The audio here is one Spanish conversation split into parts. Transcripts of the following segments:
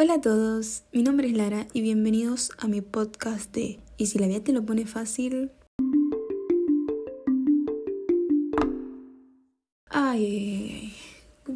Hola a todos, mi nombre es Lara y bienvenidos a mi podcast de ¿Y si la vida te lo pone fácil? Ay,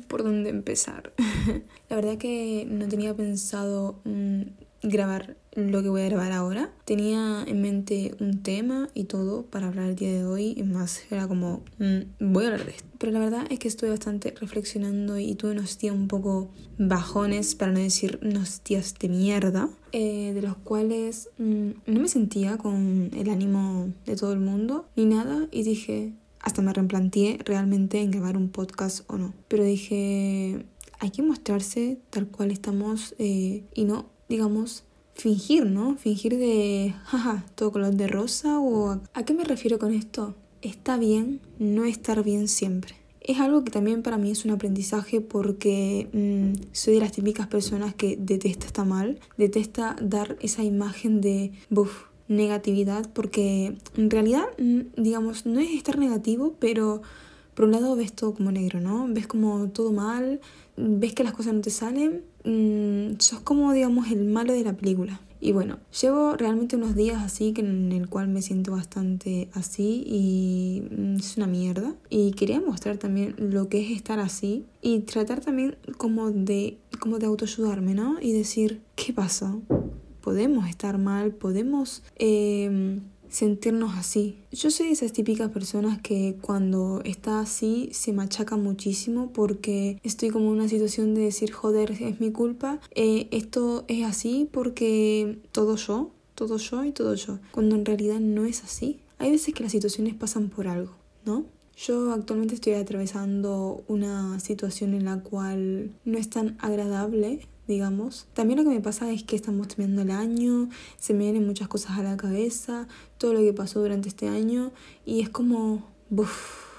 ¿por dónde empezar? la verdad que no tenía pensado mm, grabar lo que voy a grabar ahora. Tenía en mente un tema y todo para hablar el día de hoy, y más era como, mm, voy a hablar de esto. Pero la verdad es que estuve bastante reflexionando y tuve unos días un poco bajones, para no decir unos días de mierda, eh, de los cuales mm, no me sentía con el ánimo de todo el mundo ni nada, y dije, hasta me replanteé realmente en grabar un podcast o no. Pero dije, hay que mostrarse tal cual estamos eh, y no, digamos, fingir, ¿no? Fingir de, jaja, todo color de rosa o... ¿A qué me refiero con esto? Está bien no estar bien siempre. Es algo que también para mí es un aprendizaje porque mm, soy de las típicas personas que detesta estar mal, detesta dar esa imagen de buf, negatividad porque en realidad, mm, digamos, no es estar negativo, pero por un lado ves todo como negro, ¿no? Ves como todo mal, ves que las cosas no te salen, mmm, sos como, digamos, el malo de la película. Y bueno, llevo realmente unos días así que en el cual me siento bastante así y mm, es una mierda. Y quería mostrar también lo que es estar así y tratar también como de, como de autoayudarme, ¿no? Y decir, ¿qué pasa? Podemos estar mal, podemos... Eh, sentirnos así. Yo soy de esas típicas personas que cuando está así se machaca muchísimo porque estoy como en una situación de decir, joder, es mi culpa, eh, esto es así porque todo yo, todo yo y todo yo, cuando en realidad no es así. Hay veces que las situaciones pasan por algo, ¿no? Yo actualmente estoy atravesando una situación en la cual no es tan agradable digamos. También lo que me pasa es que estamos terminando el año, se me vienen muchas cosas a la cabeza, todo lo que pasó durante este año y es como, uff,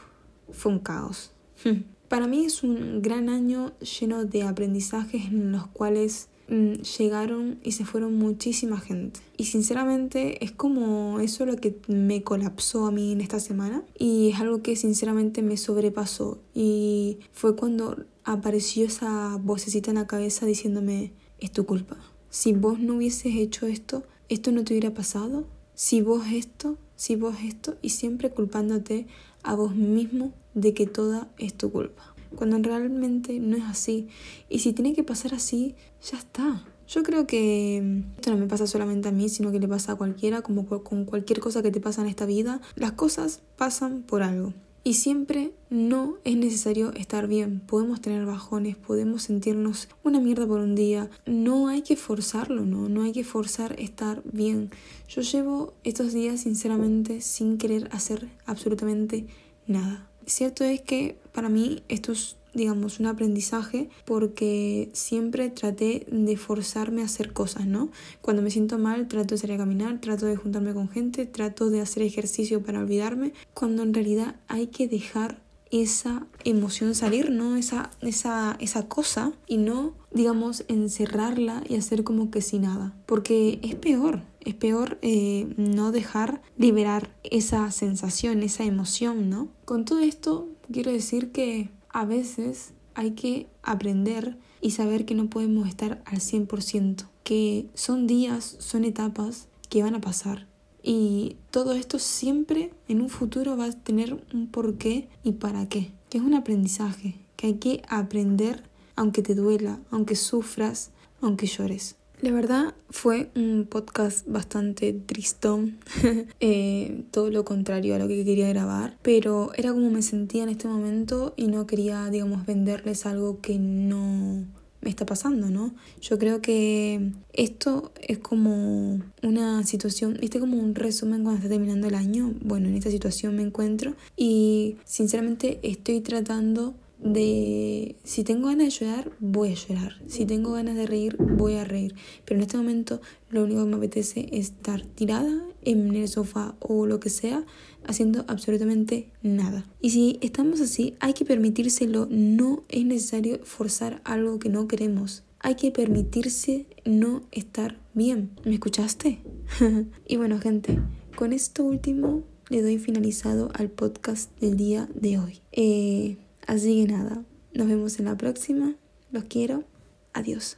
fue un caos. Para mí es un gran año lleno de aprendizajes en los cuales mm, llegaron y se fueron muchísima gente. Y sinceramente es como eso lo que me colapsó a mí en esta semana y es algo que sinceramente me sobrepasó y fue cuando apareció esa vocecita en la cabeza diciéndome, es tu culpa. Si vos no hubieses hecho esto, esto no te hubiera pasado. Si vos esto, si vos esto, y siempre culpándote a vos mismo de que toda es tu culpa. Cuando realmente no es así. Y si tiene que pasar así, ya está. Yo creo que esto no me pasa solamente a mí, sino que le pasa a cualquiera, como con cualquier cosa que te pasa en esta vida. Las cosas pasan por algo. Y siempre no es necesario estar bien. Podemos tener bajones, podemos sentirnos una mierda por un día. No hay que forzarlo, ¿no? No hay que forzar estar bien. Yo llevo estos días sinceramente sin querer hacer absolutamente nada. Cierto es que para mí esto es digamos, un aprendizaje porque siempre traté de forzarme a hacer cosas, ¿no? Cuando me siento mal trato de salir a caminar, trato de juntarme con gente, trato de hacer ejercicio para olvidarme, cuando en realidad hay que dejar esa emoción salir, ¿no? Esa, esa, esa cosa y no, digamos, encerrarla y hacer como que sin nada, porque es peor, es peor eh, no dejar liberar esa sensación, esa emoción, ¿no? Con todo esto quiero decir que a veces hay que aprender y saber que no podemos estar al 100%, que son días, son etapas que van a pasar. Y todo esto siempre en un futuro va a tener un porqué y para qué, que es un aprendizaje, que hay que aprender aunque te duela, aunque sufras, aunque llores. La verdad fue un podcast bastante tristón, eh, todo lo contrario a lo que quería grabar, pero era como me sentía en este momento y no quería, digamos, venderles algo que no me está pasando, ¿no? Yo creo que esto es como una situación, viste como un resumen cuando está terminando el año, bueno, en esta situación me encuentro y sinceramente estoy tratando de si tengo ganas de llorar, voy a llorar. Si tengo ganas de reír, voy a reír. Pero en este momento lo único que me apetece es estar tirada en el sofá o lo que sea, haciendo absolutamente nada. Y si estamos así, hay que permitírselo. No es necesario forzar algo que no queremos. Hay que permitirse no estar bien. ¿Me escuchaste? y bueno, gente, con esto último le doy finalizado al podcast del día de hoy. Eh, Así que nada, nos vemos en la próxima. Los quiero. Adiós.